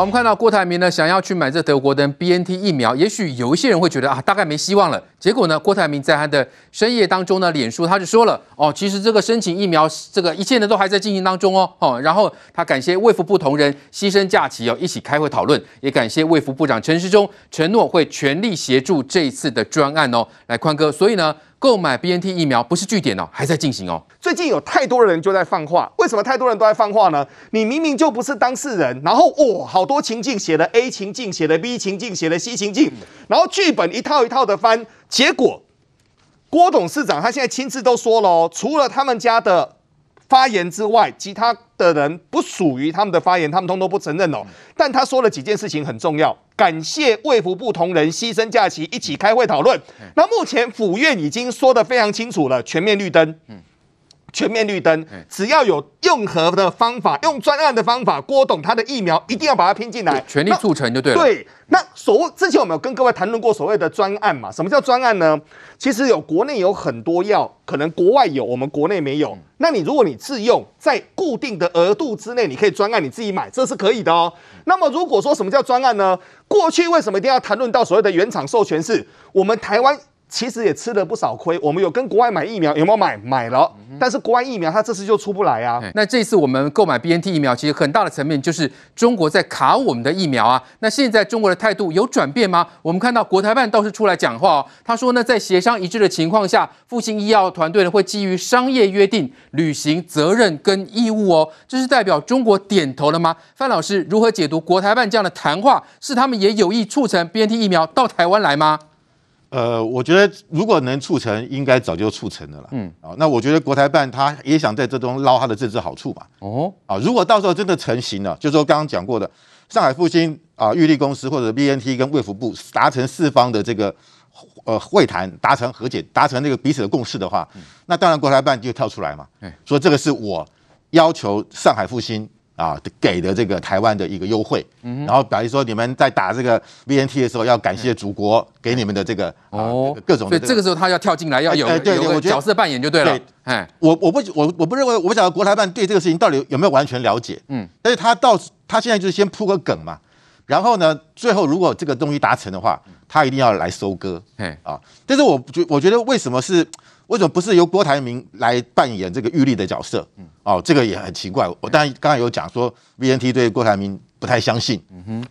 我们看到郭台铭呢，想要去买这德国的 BNT 疫苗，也许有一些人会觉得啊，大概没希望了。结果呢，郭台铭在他的深夜当中呢，脸书他就说了，哦，其实这个申请疫苗，这个一切呢都还在进行当中哦，哦，然后他感谢卫福部同仁牺牲假期哦，一起开会讨论，也感谢卫福部长陈时中承诺会全力协助这一次的专案哦，来宽哥，所以呢。购买 BNT 疫苗不是句点哦，还在进行哦。最近有太多人就在放话，为什么太多人都在放话呢？你明明就不是当事人，然后哦，好多情境写了 A 情境，写了 B 情境，写了 C 情境，然后剧本一套一套的翻，结果郭董事长他现在亲自都说了哦，除了他们家的发言之外，其他的人不属于他们的发言，他们通通不承认哦。但他说了几件事情很重要。感谢卫福部同仁牺牲假期一起开会讨论。那目前府院已经说得非常清楚了，全面绿灯。全面绿灯，只要有任何的方法，用专案的方法，郭董他的疫苗一定要把它拼进来，全力促成就对了。对，那所谓之前我们有跟各位谈论过所谓的专案嘛？什么叫专案呢？其实有国内有很多药，可能国外有，我们国内没有。那你如果你自用，在固定的额度之内，你可以专案你自己买，这是可以的哦。那么如果说什么叫专案呢？过去为什么一定要谈论到所谓的原厂授权是我们台湾。其实也吃了不少亏，我们有跟国外买疫苗，有没有买？买了，但是国外疫苗它这次就出不来啊。那这次我们购买 BNT 疫苗，其实很大的层面就是中国在卡我们的疫苗啊。那现在中国的态度有转变吗？我们看到国台办倒是出来讲话哦，他说呢，在协商一致的情况下，复兴医药团队呢会基于商业约定履行责任跟义务哦。这是代表中国点头了吗？范老师如何解读国台办这样的谈话？是他们也有意促成 BNT 疫苗到台湾来吗？呃，我觉得如果能促成，应该早就促成了啦。嗯，啊，那我觉得国台办他也想在这中捞他的政治好处嘛。哦，啊，如果到时候真的成型了，就是说刚刚讲过的上海复星啊、玉立公司或者 BNT 跟卫福部达成四方的这个呃会谈，达成和解，达成那个彼此的共识的话，嗯、那当然国台办就跳出来嘛，嗯、说这个是我要求上海复星。啊，给的这个台湾的一个优惠，嗯、然后表示说你们在打这个 VNT 的时候要感谢祖国给你们的这个哦各种、这个，所以这个时候他要跳进来要有哎对对有角色扮演就对了。对哎，我我不我我不认为我不晓得国台办对这个事情到底有没有完全了解，嗯，但是他到他现在就是先铺个梗嘛，然后呢，最后如果这个东西达成的话，他一定要来收割，哎啊，但是我觉我觉得为什么是？为什么不是由郭台铭来扮演这个玉立的角色？哦，这个也很奇怪。我当然刚才有讲说，VNT 对郭台铭不太相信，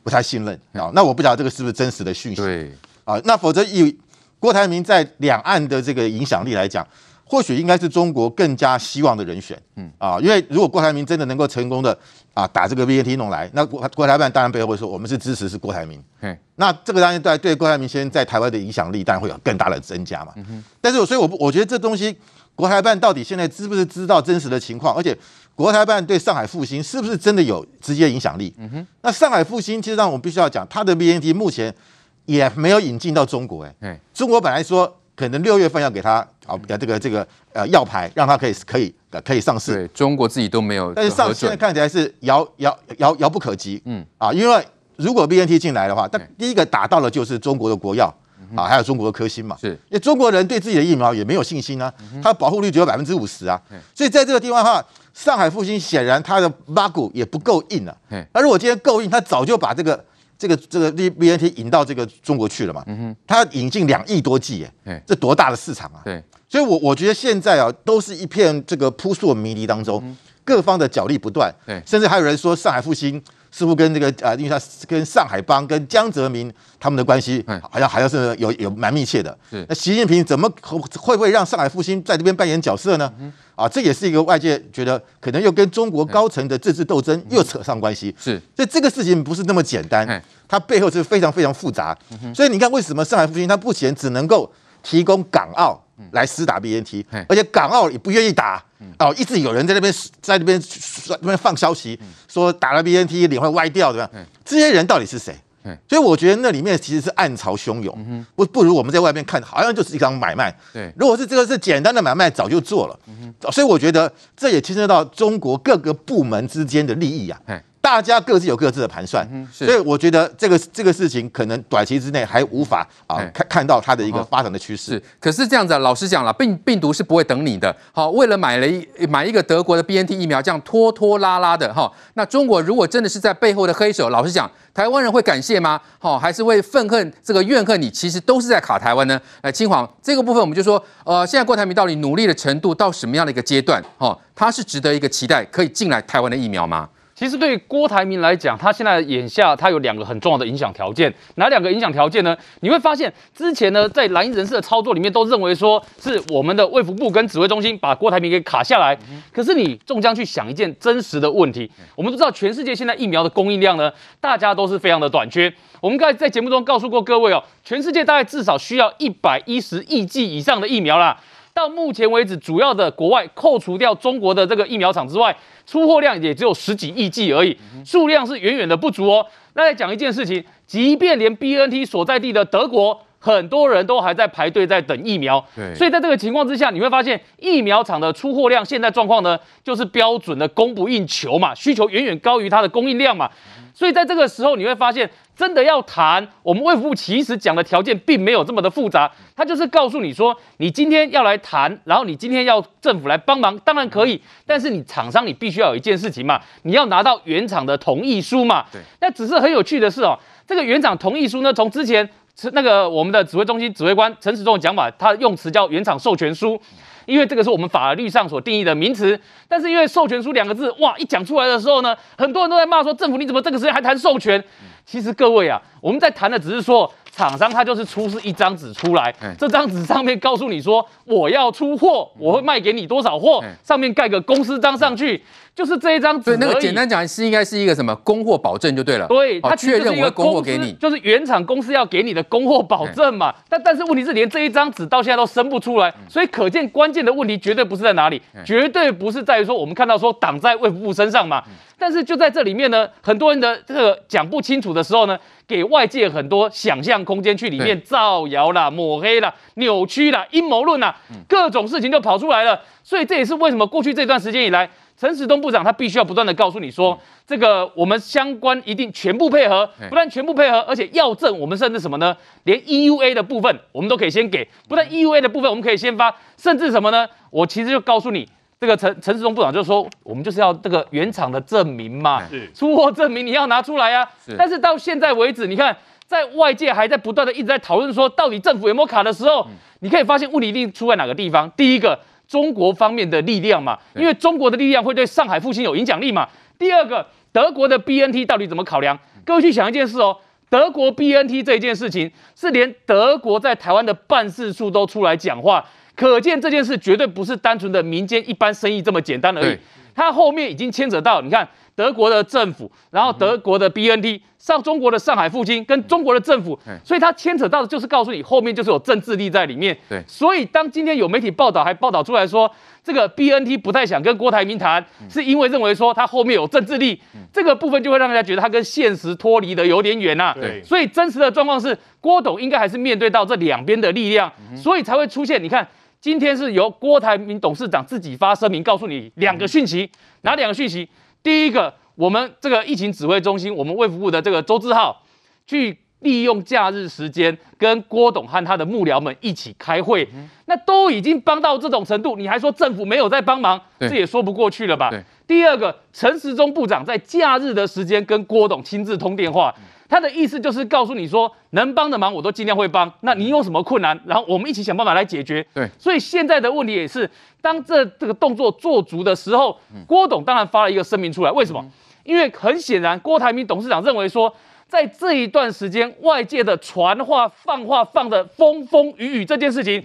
不太信任啊。那我不知道这个是不是真实的讯息？对啊，那否则以郭台铭在两岸的这个影响力来讲，或许应该是中国更加希望的人选。嗯啊，因为如果郭台铭真的能够成功的啊打这个 VAT 弄来，那国国台办当然背后会说我们是支持是郭台铭。那这个当然对对郭台铭先生在台湾的影响力当然会有更大的增加嘛。嗯、哼但是，所以我我觉得这东西，国台办到底现在知不是知道真实的情况？而且，国台办对上海复兴是不是真的有直接影响力？嗯、哼那上海复兴其实让我们必须要讲，它的 BNT 目前也没有引进到中国。哎，中国本来说可能六月份要给他啊这个这个呃药牌，让它可以可以可以上市。对，中国自己都没有，但是上现在看起来是遥遥遥遥不可及。嗯啊，因为。如果 BNT 进来的话，但第一个打到的就是中国的国药啊，还有中国的科兴嘛。是，因为中国人对自己的疫苗也没有信心啊，它的保护率只有百分之五十啊。所以在这个地方的话，上海复兴显然它的八股也不够硬了。那如果今天够硬，它早就把这个这个这个 BNT 引到这个中国去了嘛。它引进两亿多剂，哎，这多大的市场啊？对，所以我我觉得现在啊，都是一片这个扑朔迷离当中，各方的角力不断。对，甚至还有人说上海复星。似乎跟这个啊，因为他跟上海帮、跟江泽民他们的关系，好像好像是有有蛮密切的。是那习近平怎么会不会让上海复兴在这边扮演角色呢？啊，这也是一个外界觉得可能又跟中国高层的政治斗争又扯上关系。是，所以这个事情不是那么简单，它背后是非常非常复杂。所以你看，为什么上海复兴它目前只能够提供港澳来施打 BNT，而且港澳也不愿意打。哦，一直有人在那边在那边那边放消息，说打了 BNT 脸会歪掉，对吧？这些人到底是谁？所以我觉得那里面其实是暗潮汹涌，不不如我们在外面看，好像就是一场买卖。对，如果是这个是简单的买卖，早就做了。所以我觉得这也牵涉到中国各个部门之间的利益啊。大家各自有各自的盘算，嗯、所以我觉得这个这个事情可能短期之内还无法啊看看到它的一个发展的趋势。是，可是这样子，老实讲了，病病毒是不会等你的。好，为了买了一买一个德国的 BNT 疫苗，这样拖拖拉拉的哈，那中国如果真的是在背后的黑手，老实讲，台湾人会感谢吗？好，还是会愤恨这个怨恨你？其实都是在卡台湾呢。来，清黄这个部分，我们就说，呃，现在郭台铭到底努力的程度到什么样的一个阶段？哈，他是值得一个期待，可以进来台湾的疫苗吗？其实对郭台铭来讲，他现在眼下他有两个很重要的影响条件，哪两个影响条件呢？你会发现之前呢，在蓝营人士的操作里面都认为说是我们的卫福部跟指挥中心把郭台铭给卡下来。可是你终将去想一件真实的问题，我们都知道全世界现在疫苗的供应量呢，大家都是非常的短缺。我们刚才在节目中告诉过各位哦，全世界大概至少需要一百一十亿剂以上的疫苗啦。到目前为止，主要的国外扣除掉中国的这个疫苗厂之外，出货量也只有十几亿剂而已，数量是远远的不足哦。那再讲一件事情，即便连 BNT 所在地的德国，很多人都还在排队在等疫苗。对，所以在这个情况之下，你会发现疫苗厂的出货量现在状况呢，就是标准的供不应求嘛，需求远远高于它的供应量嘛。所以在这个时候，你会发现。真的要谈，我们卫福部其实讲的条件并没有这么的复杂，他就是告诉你说，你今天要来谈，然后你今天要政府来帮忙，当然可以，但是你厂商你必须要有一件事情嘛，你要拿到原厂的同意书嘛。对。那只是很有趣的是哦，这个原厂同意书呢，从之前那个我们的指挥中心指挥官陈时中的讲法，他用词叫原厂授权书，因为这个是我们法律上所定义的名词，但是因为授权书两个字，哇，一讲出来的时候呢，很多人都在骂说，政府你怎么这个时间还谈授权？其实各位啊，我们在谈的只是说，厂商他就是出示一张纸出来，这张纸上面告诉你说，我要出货，我会卖给你多少货，上面盖个公司章上去。就是这一张纸，对，那个简单讲是应该是一个什么供货保证就对了。对，他确认我会供货给你，就是原厂公司要给你的供货保证嘛。但但是问题是连这一张纸到现在都生不出来，所以可见关键的问题绝对不是在哪里，绝对不是在于说我们看到说挡在卫福部身上嘛。但是就在这里面呢，很多人的这个讲不清楚的时候呢，给外界很多想象空间去里面造谣啦、抹黑啦、扭曲啦、阴谋论啦，各种事情就跑出来了。所以这也是为什么过去这段时间以来。陈时中部长他必须要不断的告诉你说，这个我们相关一定全部配合，不但全部配合，而且要证我们甚至什么呢？连 EUA 的部分我们都可以先给，不但 EUA 的部分我们可以先发，甚至什么呢？我其实就告诉你，这个陈陈世忠部长就说，我们就是要这个原厂的证明嘛，出货证明你要拿出来啊。但是到现在为止，你看在外界还在不断的一直在讨论说，到底政府有没有卡的时候，你可以发现问题一定出在哪个地方？第一个。中国方面的力量嘛，因为中国的力量会对上海复兴有影响力嘛。第二个，德国的 BNT 到底怎么考量？各位去想一件事哦，德国 BNT 这一件事情是连德国在台湾的办事处都出来讲话，可见这件事绝对不是单纯的民间一般生意这么简单而已。它后面已经牵扯到，你看。德国的政府，然后德国的 BNT 上中国的上海复星跟中国的政府，所以它牵扯到的就是告诉你后面就是有政治力在里面。对，所以当今天有媒体报道还报道出来说，这个 BNT 不太想跟郭台铭谈，是因为认为说他后面有政治力，这个部分就会让大家觉得他跟现实脱离的有点远呐。对，所以真实的状况是郭董应该还是面对到这两边的力量，所以才会出现。你看今天是由郭台铭董事长自己发声明告诉你两个讯息，哪两个讯息？第一个，我们这个疫情指挥中心，我们卫福部的这个周志浩，去利用假日时间跟郭董和他的幕僚们一起开会，那都已经帮到这种程度，你还说政府没有在帮忙，这也说不过去了吧？第二个，陈时中部长在假日的时间跟郭董亲自通电话。他的意思就是告诉你说，能帮的忙我都尽量会帮。那你有什么困难，然后我们一起想办法来解决。对，所以现在的问题也是，当这这个动作做足的时候，郭董当然发了一个声明出来。为什么？因为很显然，郭台铭董事长认为说，在这一段时间，外界的传话、放话放的风风雨雨这件事情，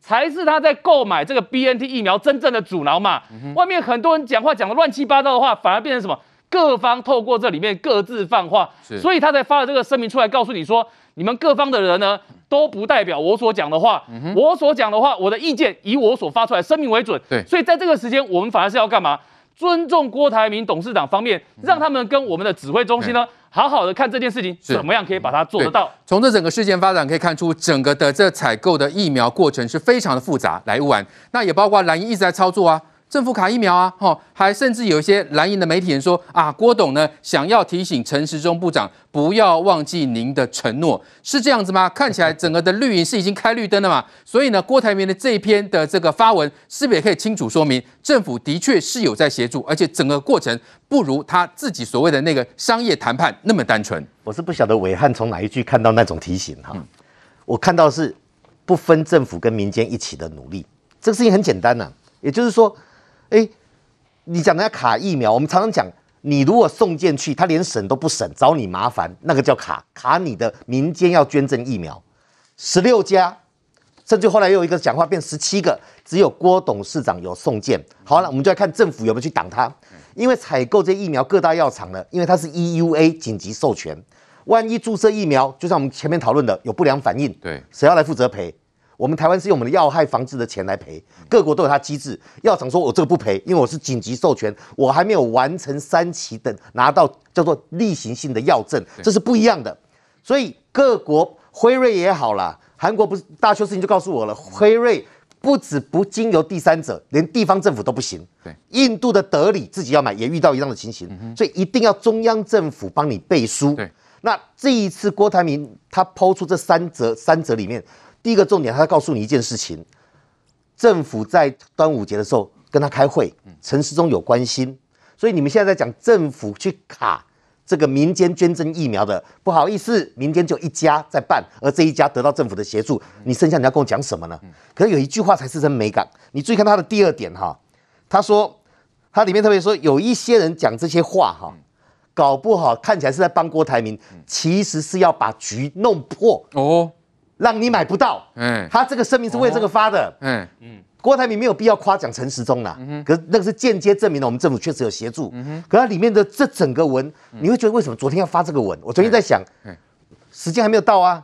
才是他在购买这个 BNT 疫苗真正的阻挠嘛。外面很多人讲话讲的乱七八糟的话，反而变成什么？各方透过这里面各自放话，所以他才发了这个声明出来，告诉你说，你们各方的人呢都不代表我所讲的话，我所讲的话，我的意见以我所发出来声明为准。对，所以在这个时间，我们反而是要干嘛？尊重郭台铭董事长方面，让他们跟我们的指挥中心呢，好好的看这件事情怎么样可以把它做得到。从这整个事件发展可以看出，整个的这采购的疫苗过程是非常的复杂。来，吴婉，那也包括蓝营一直在操作啊。政府卡疫苗啊，哈，还甚至有一些蓝营的媒体人说啊，郭董呢想要提醒陈时中部长不要忘记您的承诺，是这样子吗？看起来整个的绿营是已经开绿灯了嘛，所以呢，郭台铭的这一篇的这个发文，是不是也可以清楚说明政府的确是有在协助，而且整个过程不如他自己所谓的那个商业谈判那么单纯？我是不晓得伟汉从哪一句看到那种提醒哈，嗯、我看到是不分政府跟民间一起的努力，这个事情很简单呐、啊，也就是说。哎，你讲人家卡疫苗，我们常常讲，你如果送件去，他连审都不审，找你麻烦，那个叫卡卡你的民间要捐赠疫苗，十六家，甚至后来又有一个讲话变十七个，只有郭董事长有送件。好了，我们就来看政府有没有去挡他，因为采购这疫苗各大药厂呢，因为它是 EUA 紧急授权，万一注射疫苗，就像我们前面讨论的有不良反应，对，谁要来负责赔？我们台湾是用我们的药害防治的钱来赔，各国都有它机制。药厂说我这个不赔，因为我是紧急授权，我还没有完成三期等拿到叫做例行性的药证，这是不一样的。所以各国辉瑞也好啦，韩国不是大邱事情就告诉我了，辉瑞不止不经由第三者，连地方政府都不行。对，印度的德里自己要买也遇到一样的情形，所以一定要中央政府帮你背书。对，那这一次郭台铭他抛出这三则三则里面。第一个重点，他告诉你一件事情：政府在端午节的时候跟他开会，陈时中有关心，所以你们现在在讲政府去卡这个民间捐赠疫苗的，不好意思，民间就一家在办，而这一家得到政府的协助，你剩下你要跟我讲什么呢？可是有一句话才是真美感，你注意看他的第二点哈，他说他里面特别说有一些人讲这些话哈，搞不好看起来是在帮郭台铭，其实是要把局弄破哦。让你买不到，嗯，他这个声明是为这个发的，嗯。嗯，郭台铭没有必要夸奖陈时中啦，嗯哼，可是那个是间接证明了我们政府确实有协助，嗯哼，可它里面的这整个文，你会觉得为什么昨天要发这个文？我昨天在想，时间还没有到啊，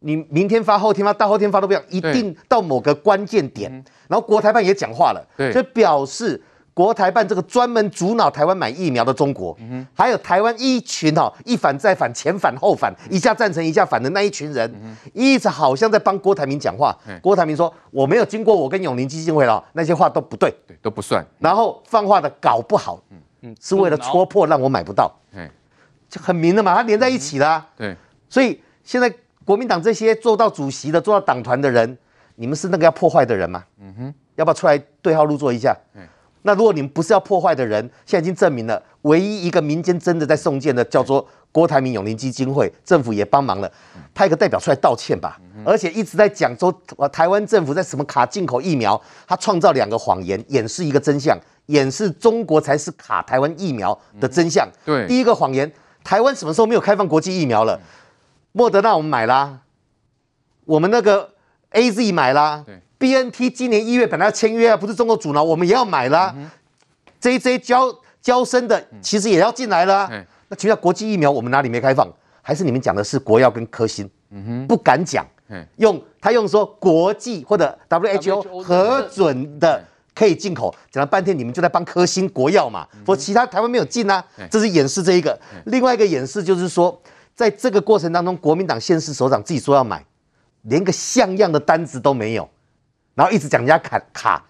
你明天发、后天发、大后天发都不一样，一定到某个关键点，然后国台办也讲话了，对，所以表示。国台办这个专门阻挠台湾买疫苗的中国，嗯、还有台湾一群哈一反再反前反后反，一下赞成一下反的那一群人，嗯、一直好像在帮郭台铭讲话。嘿郭台铭说：“我没有经过我跟永龄基金会了，那些话都不对，对都不算。”然后放话的搞不好，嗯嗯，是为了戳破让我买不到，嗯，就很明了嘛，他连在一起了、啊。对，所以现在国民党这些做到主席的、做到党团的人，你们是那个要破坏的人吗？嗯哼，要不要出来对号入座一下？那如果你们不是要破坏的人，现在已经证明了，唯一一个民间真的在送件的叫做郭台铭永龄基金会，政府也帮忙了，派个代表出来道歉吧。而且一直在讲说，台湾政府在什么卡进口疫苗，他创造两个谎言，掩饰一个真相，掩饰中国才是卡台湾疫苗的真相。对，第一个谎言，台湾什么时候没有开放国际疫苗了？莫德纳我们买啦，我们那个 AZ 买啦。B N T 今年一月本来要签约啊，不是中国阻挠，我们也要买啦。J J 交交生的其实也要进来了。那其实国际疫苗我们哪里没开放？还是你们讲的是国药跟科兴？不敢讲。用他用说国际或者 W H O 核准的可以进口，讲了半天你们就在帮科兴国药嘛。说其他台湾没有进啊，这是掩饰这一个。另外一个掩饰就是说，在这个过程当中，国民党现市首长自己说要买，连个像样的单子都没有。然后一直讲人家卡卡，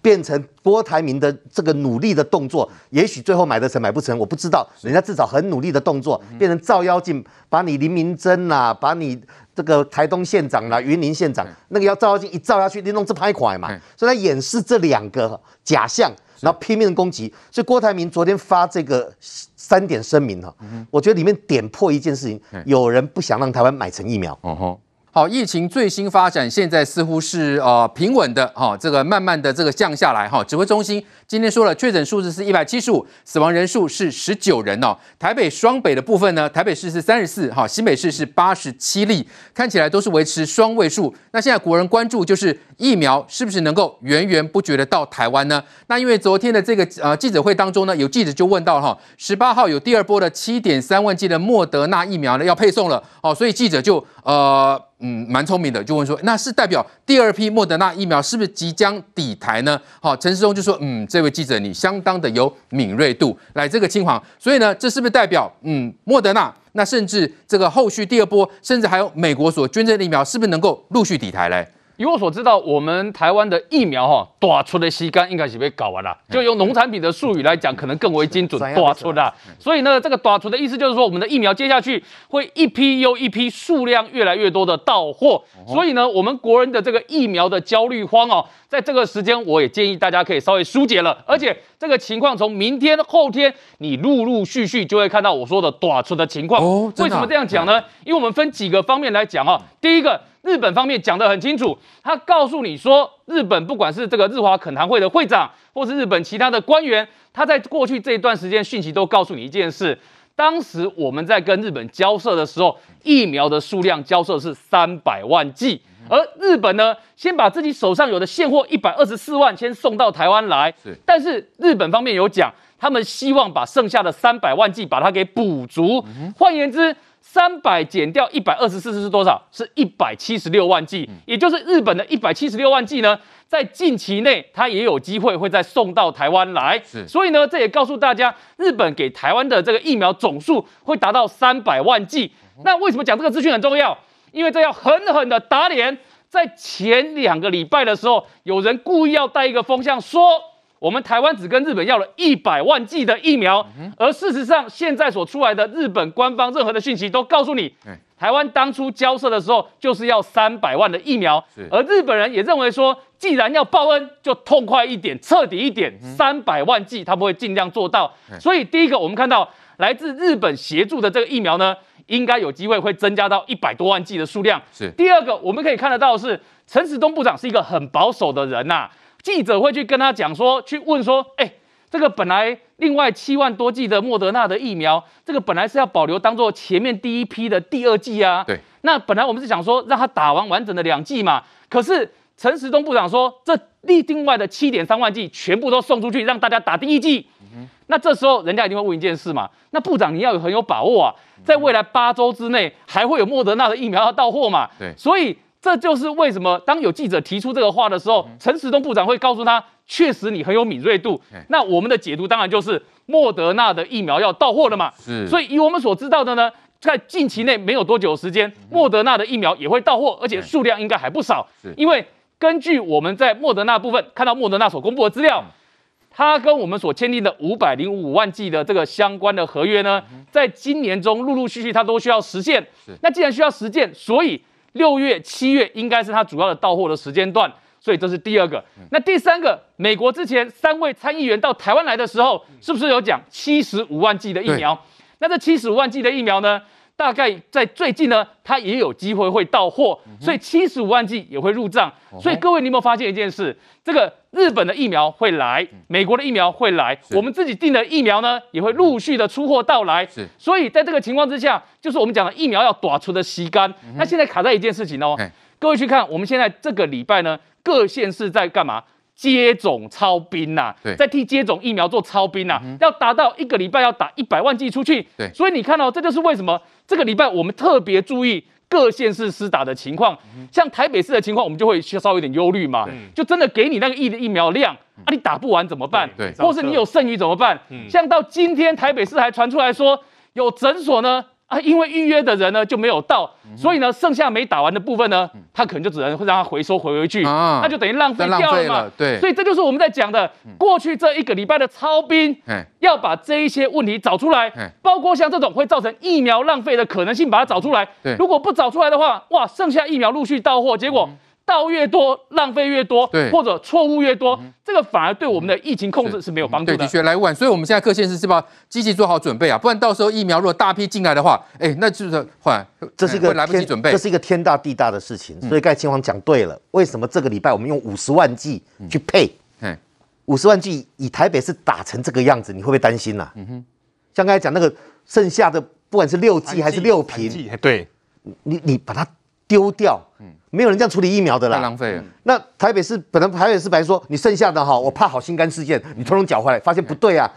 变成郭台铭的这个努力的动作，也许最后买得成买不成，我不知道。人家至少很努力的动作，变成照妖镜，把你林明珍呐，把你这个台东县长啦、云林县长，那个要照妖镜一照下去，你弄这拍块嘛。所以他掩饰这两个假象，然后拼命攻击。所以郭台铭昨天发这个三点声明哈，我觉得里面点破一件事情，有人不想让台湾买成疫苗。好，疫情最新发展，现在似乎是呃平稳的，哈，这个慢慢的这个降下来，哈。指挥中心今天说了，确诊数字是一百七十五，死亡人数是十九人哦。台北双北的部分呢，台北市是三十四，哈，新北市是八十七例，看起来都是维持双位数。那现在国人关注就是疫苗是不是能够源源不绝的到台湾呢？那因为昨天的这个呃记者会当中呢，有记者就问到哈，十八号有第二波的七点三万剂的莫德纳疫苗呢要配送了，哦，所以记者就呃。嗯，蛮聪明的，就问说，那是代表第二批莫德纳疫苗是不是即将抵台呢？好，陈时中就说，嗯，这位记者你相当的有敏锐度，来这个青黄，所以呢，这是不是代表，嗯，莫德纳，那甚至这个后续第二波，甚至还有美国所捐赠的疫苗，是不是能够陆续抵台嘞？以我所知道，我们台湾的疫苗哈，打出的吸干应该是被搞完了。就用农产品的术语来讲，可能更为精准，打出的。所以呢，这个打出的意思就是说，我们的疫苗接下去会一批又一批，数量越来越多的到货。所以呢，我们国人的这个疫苗的焦虑慌哦，在这个时间，我也建议大家可以稍微疏解了。而且这个情况从明天后天，你陆陆续续就会看到我说的打出的情况。为什么这样讲呢？因为我们分几个方面来讲啊。第一个。日本方面讲得很清楚，他告诉你说，日本不管是这个日华恳谈会的会长，或是日本其他的官员，他在过去这一段时间讯息都告诉你一件事：当时我们在跟日本交涉的时候，疫苗的数量交涉是三百万剂，而日本呢，先把自己手上有的现货一百二十四万先送到台湾来，但是日本方面有讲，他们希望把剩下的三百万剂把它给补足，换言之。三百减掉一百二十四是多少？是一百七十六万剂，也就是日本的一百七十六万剂呢，在近期内它也有机会会再送到台湾来。是，所以呢，这也告诉大家，日本给台湾的这个疫苗总数会达到三百万剂。那为什么讲这个资讯很重要？因为这要狠狠的打脸。在前两个礼拜的时候，有人故意要带一个风向说。我们台湾只跟日本要了一百万剂的疫苗，而事实上，现在所出来的日本官方任何的讯息都告诉你，台湾当初交涉的时候就是要三百万的疫苗，而日本人也认为说，既然要报恩，就痛快一点、彻底一点，三百万剂他们会尽量做到。所以，第一个我们看到来自日本协助的这个疫苗呢，应该有机会会增加到一百多万剂的数量。是第二个，我们可以看得到的是陈时东部长是一个很保守的人呐、啊。记者会去跟他讲说，去问说，哎，这个本来另外七万多剂的莫德纳的疫苗，这个本来是要保留当做前面第一批的第二剂啊。对。那本来我们是想说让他打完完整的两剂嘛，可是陈时中部长说，这另另外的七点三万剂全部都送出去，让大家打第一剂。嗯。那这时候人家一定会问一件事嘛，那部长你要有很有把握啊，在未来八周之内还会有莫德纳的疫苗要到货嘛？对。所以。这就是为什么当有记者提出这个话的时候，陈时中部长会告诉他，确实你很有敏锐度。那我们的解读当然就是莫德纳的疫苗要到货了嘛。是。所以以我们所知道的呢，在近期内没有多久时间，莫德纳的疫苗也会到货，而且数量应该还不少。是。因为根据我们在莫德纳部分看到莫德纳所公布的资料，他跟我们所签订的五百零五万剂的这个相关的合约呢，在今年中陆陆续续他都需要实现。是。那既然需要实践，所以。六月、七月应该是它主要的到货的时间段，所以这是第二个。那第三个，美国之前三位参议员到台湾来的时候，是不是有讲七十五万剂的疫苗？那这七十五万剂的疫苗呢？大概在最近呢，它也有机会会到货，所以七十五万剂也会入账。所以各位，你有没有发现一件事？这个日本的疫苗会来，美国的疫苗会来，我们自己订的疫苗呢，也会陆续的出货到来。所以在这个情况之下，就是我们讲的疫苗要打出的吸干。那现在卡在一件事情哦，各位去看，我们现在这个礼拜呢，各县市在干嘛？接种超兵呐、啊，在替接种疫苗做超兵呐、啊，要达到一个礼拜要打一百万剂出去。对，所以你看到、哦、这就是为什么这个礼拜我们特别注意各县市施打的情况。像台北市的情况，我们就会稍微有点忧虑嘛，就真的给你那个疫的疫苗量啊，你打不完怎么办？对，或是你有剩余怎么办？像到今天台北市还传出来说有诊所呢。啊，因为预约的人呢就没有到，所以呢，剩下没打完的部分呢，他可能就只能会让他回收回回去，那就等于浪费掉了嘛。对，所以这就是我们在讲的，过去这一个礼拜的超兵，要把这一些问题找出来，包括像这种会造成疫苗浪费的可能性，把它找出来。如果不找出来的话，哇，剩下疫苗陆续到货，结果。到越多，浪费越多，对，或者错误越多，嗯，这个反而对我们的疫情控制是没有帮助的。对，的确来晚，所以我们现在各县市是不是要积极做好准备啊？不然到时候疫苗如果大批进来的话，哎，那就是换，这是一个来不及准备，这是一个天大地大的事情。所以刚才嶔煌讲对了，为什么这个礼拜我们用五十万剂去配？嗯，五十万剂以台北市打成这个样子，你会不会担心呐，啊？嗯哼，像刚才讲那个剩下的，不管是六剂还是六瓶，对，你你把它丢掉，嗯。没有人这样处理疫苗的啦，太浪费了。那台北市本来台北市本来说，你剩下的哈，我怕好心肝事件，你通通缴回来，发现不对啊，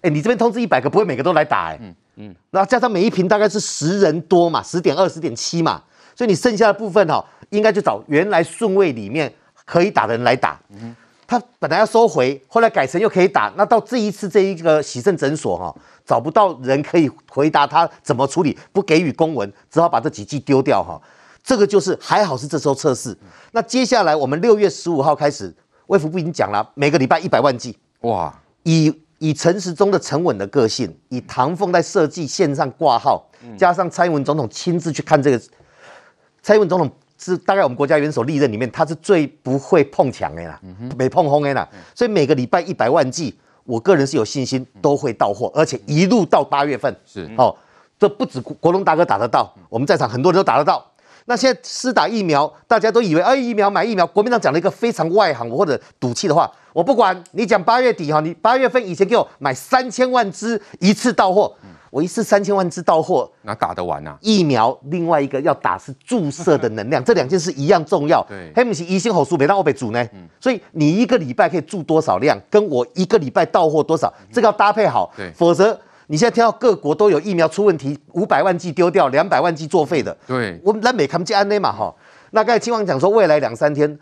哎，你这边通知一百个，不会每个都来打哎，嗯嗯，然后加上每一瓶大概是十人多嘛，十点二、十点七嘛，所以你剩下的部分哈，应该就找原来顺位里面可以打的人来打。嗯，他本来要收回，后来改成又可以打，那到这一次这一个洗肾诊所哈，找不到人可以回答他怎么处理，不给予公文，只好把这几剂丢掉哈。这个就是还好是这时候测试。那接下来我们六月十五号开始，卫福部已经讲了，每个礼拜一百万剂。哇，以以陈时中的沉稳的个性，以唐凤在设计线上挂号，加上蔡英文总统亲自去看这个，蔡英文总统是大概我们国家元首历任里面，他是最不会碰墙的啦，没碰红的啦，所以每个礼拜一百万剂，我个人是有信心都会到货，而且一路到八月份。是。哦，这不止国龙大哥打得到，我们在场很多人都打得到。那现在施打疫苗，大家都以为哎，疫苗买疫苗。国民党讲了一个非常外行或者赌气的话，我不管你讲八月底哈，你八月份以前给我买三千万支一次到货，我一次三千万支到货，哪打得完啊？疫苗另外一个要打是注射的能量，这两件事一样重要。对，黑米奇一星火速别让我被煮呢。所以你一个礼拜可以注多少量，跟我一个礼拜到货多少，这个要搭配好。对，否则。你现在听到各国都有疫苗出问题，五百万剂丢掉，两百万剂作废的。对，我们南美看不见安内嘛哈。那刚才青王讲说，未来两三天，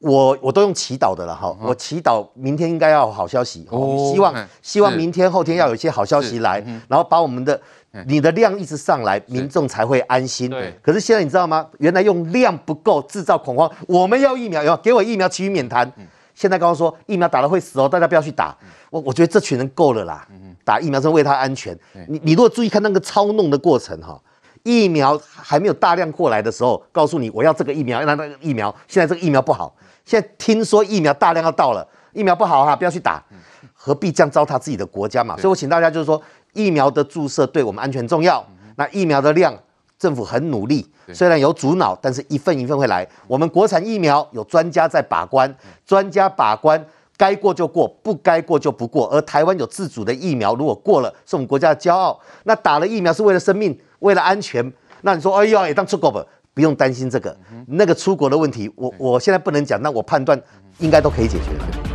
我我都用祈祷的了哈。我祈祷明天应该要有好消息。哦，希望希望明天后天要有一些好消息来，然后把我们的你的量一直上来，民众才会安心。对。可是现在你知道吗？原来用量不够制造恐慌，我们要疫苗，要给我疫苗，其余免谈。现在刚刚说疫苗打了会死哦，大家不要去打。我我觉得这群人够了啦。打疫苗是为他安全。你你如果注意看那个操弄的过程哈，疫苗还没有大量过来的时候，告诉你我要这个疫苗，要那个疫苗。现在这个疫苗不好，现在听说疫苗大量要到了，疫苗不好哈，不要去打，何必这样糟蹋自己的国家嘛？所以我请大家就是说，疫苗的注射对我们安全重要。那疫苗的量，政府很努力，虽然有阻挠，但是一份一份会来。我们国产疫苗有专家在把关，专家把关，该过就过，不该过就不过。而台湾有自主的疫苗，如果过了，是我们国家的骄傲。那打了疫苗是为了生命，为了安全。那你说，哎呀，也当出国吧，不用担心这个，那个出国的问题，我我现在不能讲，那我判断应该都可以解决。